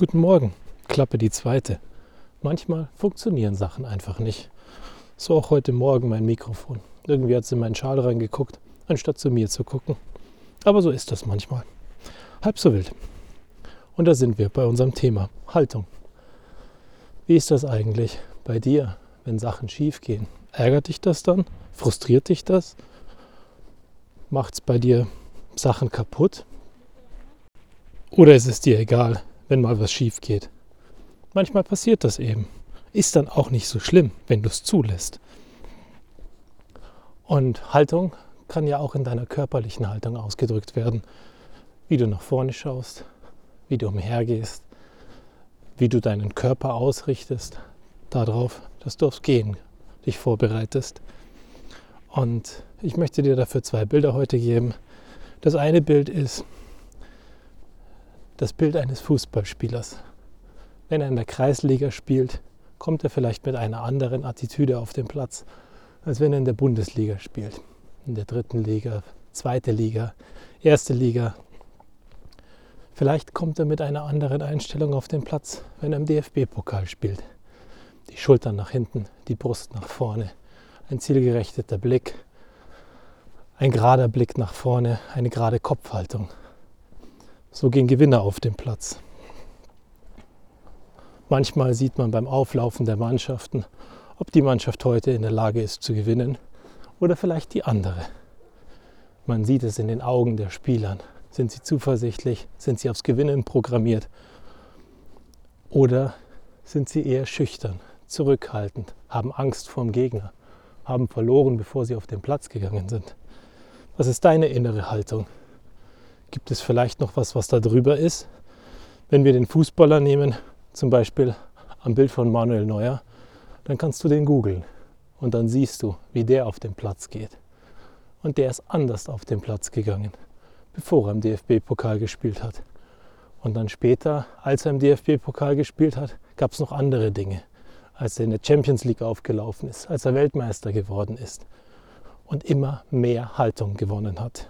Guten Morgen, Klappe die zweite. Manchmal funktionieren Sachen einfach nicht. So auch heute Morgen mein Mikrofon. Irgendwie hat es in meinen Schal reingeguckt, anstatt zu mir zu gucken. Aber so ist das manchmal. Halb so wild. Und da sind wir bei unserem Thema Haltung. Wie ist das eigentlich bei dir, wenn Sachen schief gehen? Ärgert dich das dann? Frustriert dich das? Macht es bei dir Sachen kaputt? Oder ist es dir egal? Wenn mal was schief geht. Manchmal passiert das eben. Ist dann auch nicht so schlimm, wenn du es zulässt. Und Haltung kann ja auch in deiner körperlichen Haltung ausgedrückt werden. Wie du nach vorne schaust, wie du umhergehst, wie du deinen Körper ausrichtest, darauf, dass du aufs Gehen dich vorbereitest. Und ich möchte dir dafür zwei Bilder heute geben. Das eine Bild ist, das Bild eines Fußballspielers. Wenn er in der Kreisliga spielt, kommt er vielleicht mit einer anderen Attitüde auf den Platz, als wenn er in der Bundesliga spielt. In der dritten Liga, zweite Liga, erste Liga. Vielleicht kommt er mit einer anderen Einstellung auf den Platz, wenn er im DFB-Pokal spielt. Die Schultern nach hinten, die Brust nach vorne, ein zielgerichteter Blick, ein gerader Blick nach vorne, eine gerade Kopfhaltung. So gehen Gewinner auf den Platz. Manchmal sieht man beim Auflaufen der Mannschaften, ob die Mannschaft heute in der Lage ist zu gewinnen oder vielleicht die andere. Man sieht es in den Augen der Spielern. Sind sie zuversichtlich? Sind sie aufs Gewinnen programmiert? Oder sind sie eher schüchtern, zurückhaltend, haben Angst vorm Gegner, haben verloren, bevor sie auf den Platz gegangen sind? Was ist deine innere Haltung? Gibt es vielleicht noch was, was da drüber ist? Wenn wir den Fußballer nehmen, zum Beispiel am Bild von Manuel Neuer, dann kannst du den googeln und dann siehst du, wie der auf den Platz geht. Und der ist anders auf den Platz gegangen, bevor er im DFB-Pokal gespielt hat. Und dann später, als er im DFB-Pokal gespielt hat, gab es noch andere Dinge. Als er in der Champions League aufgelaufen ist, als er Weltmeister geworden ist und immer mehr Haltung gewonnen hat.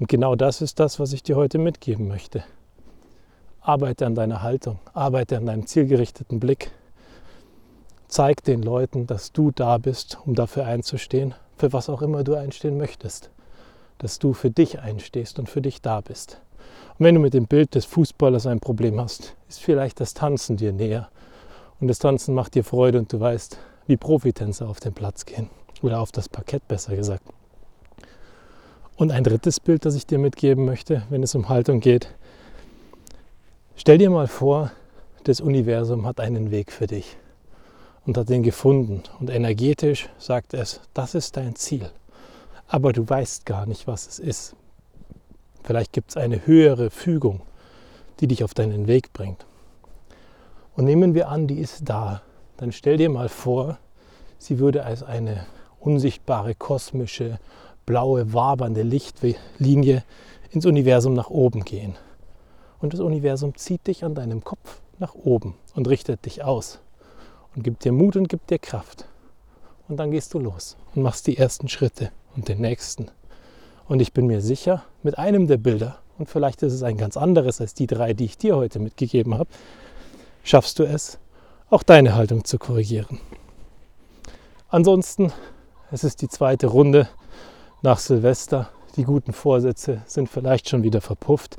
Und genau das ist das, was ich dir heute mitgeben möchte. Arbeite an deiner Haltung, arbeite an deinem zielgerichteten Blick. Zeig den Leuten, dass du da bist, um dafür einzustehen, für was auch immer du einstehen möchtest. Dass du für dich einstehst und für dich da bist. Und wenn du mit dem Bild des Fußballers ein Problem hast, ist vielleicht das Tanzen dir näher. Und das Tanzen macht dir Freude und du weißt, wie Profitänzer auf den Platz gehen. Oder auf das Parkett besser gesagt. Und ein drittes Bild, das ich dir mitgeben möchte, wenn es um Haltung geht. Stell dir mal vor, das Universum hat einen Weg für dich und hat den gefunden. Und energetisch sagt es, das ist dein Ziel. Aber du weißt gar nicht, was es ist. Vielleicht gibt es eine höhere Fügung, die dich auf deinen Weg bringt. Und nehmen wir an, die ist da. Dann stell dir mal vor, sie würde als eine unsichtbare kosmische blaue, wabernde Lichtlinie ins Universum nach oben gehen. Und das Universum zieht dich an deinem Kopf nach oben und richtet dich aus und gibt dir Mut und gibt dir Kraft. Und dann gehst du los und machst die ersten Schritte und den nächsten. Und ich bin mir sicher, mit einem der Bilder, und vielleicht ist es ein ganz anderes als die drei, die ich dir heute mitgegeben habe, schaffst du es, auch deine Haltung zu korrigieren. Ansonsten, es ist die zweite Runde nach Silvester. Die guten Vorsätze sind vielleicht schon wieder verpufft.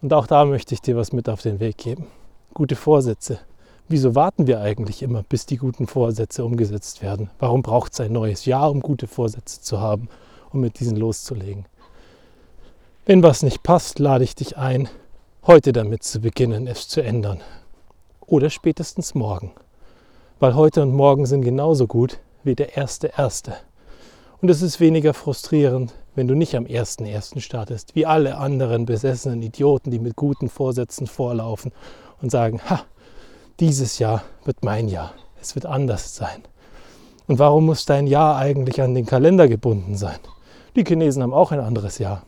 Und auch da möchte ich dir was mit auf den Weg geben. Gute Vorsätze. Wieso warten wir eigentlich immer, bis die guten Vorsätze umgesetzt werden? Warum braucht es ein neues Jahr, um gute Vorsätze zu haben, um mit diesen loszulegen? Wenn was nicht passt, lade ich dich ein, heute damit zu beginnen, es zu ändern. Oder spätestens morgen. Weil heute und morgen sind genauso gut wie der erste erste. Und es ist weniger frustrierend, wenn du nicht am 1.1. startest, wie alle anderen besessenen Idioten, die mit guten Vorsätzen vorlaufen und sagen, ha, dieses Jahr wird mein Jahr, es wird anders sein. Und warum muss dein Jahr eigentlich an den Kalender gebunden sein? Die Chinesen haben auch ein anderes Jahr.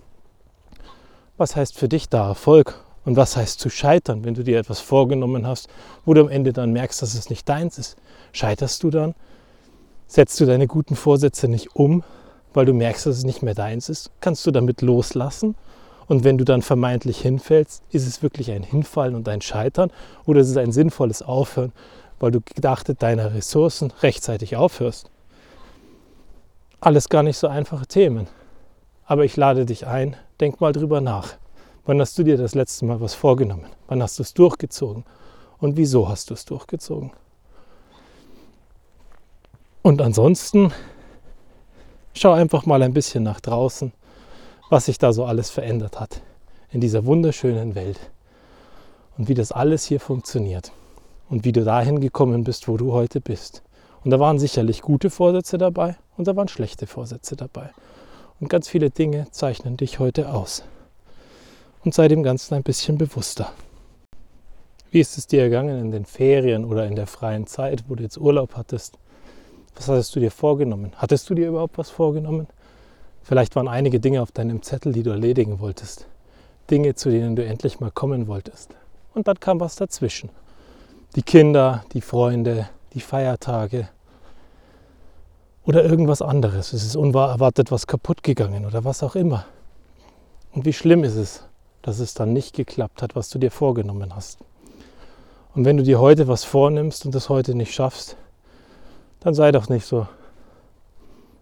Was heißt für dich da Erfolg? Und was heißt zu scheitern, wenn du dir etwas vorgenommen hast, wo du am Ende dann merkst, dass es nicht deins ist? Scheiterst du dann? Setzt du deine guten Vorsätze nicht um, weil du merkst, dass es nicht mehr deins ist? Kannst du damit loslassen? Und wenn du dann vermeintlich hinfällst, ist es wirklich ein Hinfallen und ein Scheitern oder ist es ein sinnvolles Aufhören, weil du gedachtet deiner Ressourcen rechtzeitig aufhörst? Alles gar nicht so einfache Themen. Aber ich lade dich ein, denk mal drüber nach. Wann hast du dir das letzte Mal was vorgenommen? Wann hast du es durchgezogen? Und wieso hast du es durchgezogen? Und ansonsten schau einfach mal ein bisschen nach draußen, was sich da so alles verändert hat in dieser wunderschönen Welt und wie das alles hier funktioniert und wie du dahin gekommen bist, wo du heute bist. Und da waren sicherlich gute Vorsätze dabei und da waren schlechte Vorsätze dabei. Und ganz viele Dinge zeichnen dich heute aus. Und sei dem Ganzen ein bisschen bewusster. Wie ist es dir ergangen in den Ferien oder in der freien Zeit, wo du jetzt Urlaub hattest? Was hattest du dir vorgenommen? Hattest du dir überhaupt was vorgenommen? Vielleicht waren einige Dinge auf deinem Zettel, die du erledigen wolltest. Dinge, zu denen du endlich mal kommen wolltest. Und dann kam was dazwischen. Die Kinder, die Freunde, die Feiertage, oder irgendwas anderes. Es ist unerwartet was kaputt gegangen oder was auch immer. Und wie schlimm ist es, dass es dann nicht geklappt hat, was du dir vorgenommen hast. Und wenn du dir heute was vornimmst und das heute nicht schaffst, dann sei doch nicht so,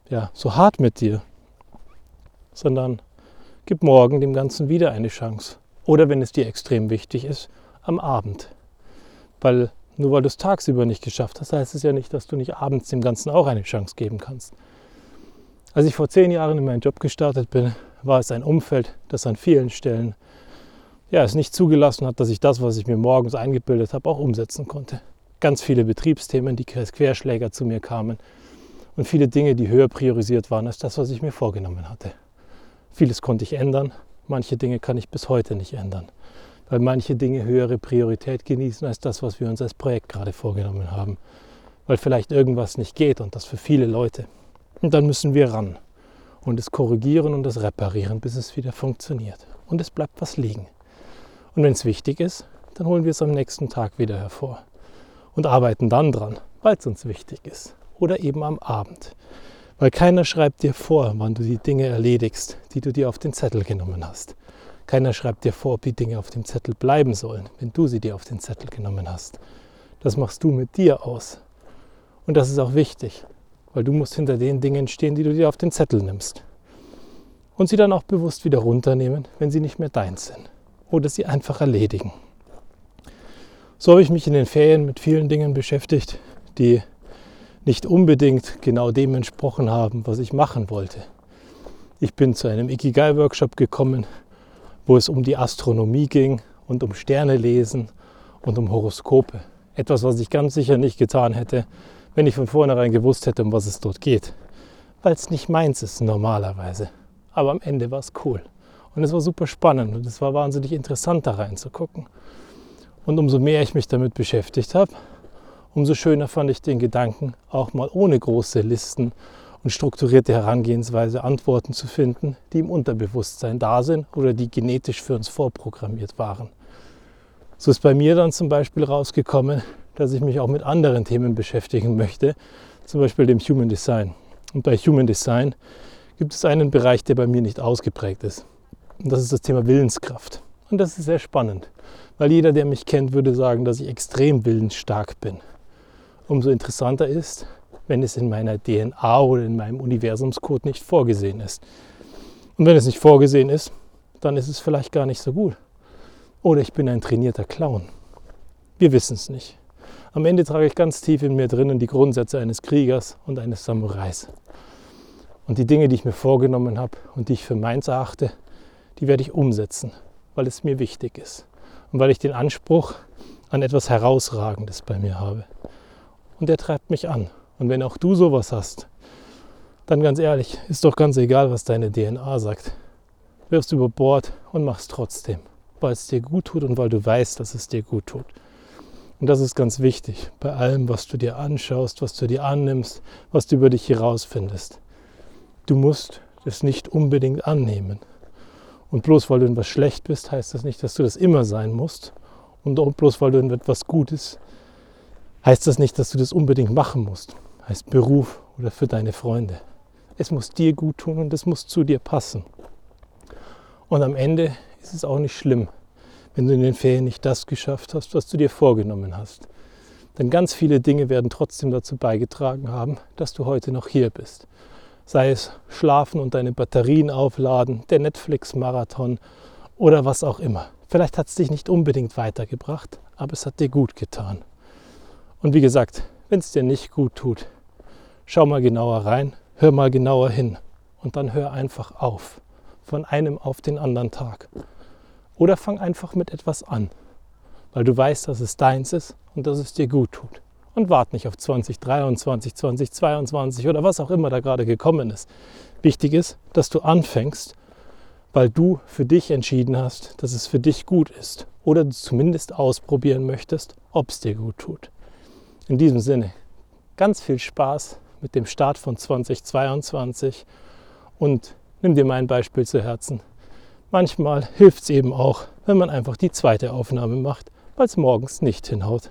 ja, so hart mit dir, sondern gib morgen dem Ganzen wieder eine Chance. Oder wenn es dir extrem wichtig ist, am Abend. Weil nur weil du es tagsüber nicht geschafft hast, heißt es ja nicht, dass du nicht abends dem Ganzen auch eine Chance geben kannst. Als ich vor zehn Jahren in meinen Job gestartet bin, war es ein Umfeld, das an vielen Stellen ja, es nicht zugelassen hat, dass ich das, was ich mir morgens eingebildet habe, auch umsetzen konnte. Ganz viele Betriebsthemen, die als Querschläger zu mir kamen und viele Dinge, die höher priorisiert waren als das, was ich mir vorgenommen hatte. Vieles konnte ich ändern, manche Dinge kann ich bis heute nicht ändern weil manche Dinge höhere Priorität genießen als das, was wir uns als Projekt gerade vorgenommen haben. Weil vielleicht irgendwas nicht geht und das für viele Leute. Und dann müssen wir ran und es korrigieren und es reparieren, bis es wieder funktioniert. Und es bleibt was liegen. Und wenn es wichtig ist, dann holen wir es am nächsten Tag wieder hervor und arbeiten dann dran, weil es uns wichtig ist. Oder eben am Abend. Weil keiner schreibt dir vor, wann du die Dinge erledigst, die du dir auf den Zettel genommen hast. Keiner schreibt dir vor, ob die Dinge auf dem Zettel bleiben sollen, wenn du sie dir auf den Zettel genommen hast. Das machst du mit dir aus. Und das ist auch wichtig, weil du musst hinter den Dingen stehen, die du dir auf den Zettel nimmst. Und sie dann auch bewusst wieder runternehmen, wenn sie nicht mehr deins sind. Oder sie einfach erledigen. So habe ich mich in den Ferien mit vielen Dingen beschäftigt, die nicht unbedingt genau dem entsprochen haben, was ich machen wollte. Ich bin zu einem Ikigai-Workshop gekommen, wo es um die Astronomie ging und um Sterne lesen und um Horoskope. Etwas, was ich ganz sicher nicht getan hätte, wenn ich von vornherein gewusst hätte, um was es dort geht. Weil es nicht meins ist normalerweise. Aber am Ende war es cool. Und es war super spannend und es war wahnsinnig interessant, da reinzugucken. Und umso mehr ich mich damit beschäftigt habe, umso schöner fand ich den Gedanken, auch mal ohne große Listen und strukturierte Herangehensweise Antworten zu finden, die im Unterbewusstsein da sind oder die genetisch für uns vorprogrammiert waren. So ist bei mir dann zum Beispiel rausgekommen, dass ich mich auch mit anderen Themen beschäftigen möchte, zum Beispiel dem Human Design. Und bei Human Design gibt es einen Bereich, der bei mir nicht ausgeprägt ist. Und das ist das Thema Willenskraft. Und das ist sehr spannend, weil jeder, der mich kennt, würde sagen, dass ich extrem willensstark bin. Umso interessanter ist, wenn es in meiner DNA oder in meinem Universumscode nicht vorgesehen ist. Und wenn es nicht vorgesehen ist, dann ist es vielleicht gar nicht so gut. Oder ich bin ein trainierter Clown. Wir wissen es nicht. Am Ende trage ich ganz tief in mir drinnen die Grundsätze eines Kriegers und eines Samurais. Und die Dinge, die ich mir vorgenommen habe und die ich für meins erachte, die werde ich umsetzen, weil es mir wichtig ist und weil ich den Anspruch an etwas Herausragendes bei mir habe. Und der treibt mich an. Und wenn auch du sowas hast, dann ganz ehrlich, ist doch ganz egal, was deine DNA sagt. Wirfst über Bord und machst trotzdem, weil es dir gut tut und weil du weißt, dass es dir gut tut. Und das ist ganz wichtig bei allem, was du dir anschaust, was du dir annimmst, was du über dich herausfindest. Du musst es nicht unbedingt annehmen. Und bloß weil du in was schlecht bist, heißt das nicht, dass du das immer sein musst. Und bloß weil du in etwas Gutes heißt das nicht, dass du das unbedingt machen musst. Heißt Beruf oder für deine Freunde. Es muss dir gut tun und es muss zu dir passen. Und am Ende ist es auch nicht schlimm, wenn du in den Ferien nicht das geschafft hast, was du dir vorgenommen hast. Denn ganz viele Dinge werden trotzdem dazu beigetragen haben, dass du heute noch hier bist. Sei es Schlafen und deine Batterien aufladen, der Netflix-Marathon oder was auch immer. Vielleicht hat es dich nicht unbedingt weitergebracht, aber es hat dir gut getan. Und wie gesagt, wenn es dir nicht gut tut, schau mal genauer rein, hör mal genauer hin und dann hör einfach auf, von einem auf den anderen Tag. Oder fang einfach mit etwas an, weil du weißt, dass es deins ist und dass es dir gut tut. Und wart nicht auf 2023, 2022 oder was auch immer da gerade gekommen ist. Wichtig ist, dass du anfängst, weil du für dich entschieden hast, dass es für dich gut ist oder du zumindest ausprobieren möchtest, ob es dir gut tut. In diesem Sinne, ganz viel Spaß mit dem Start von 2022 und nimm dir mein Beispiel zu Herzen. Manchmal hilft es eben auch, wenn man einfach die zweite Aufnahme macht, weil es morgens nicht hinhaut.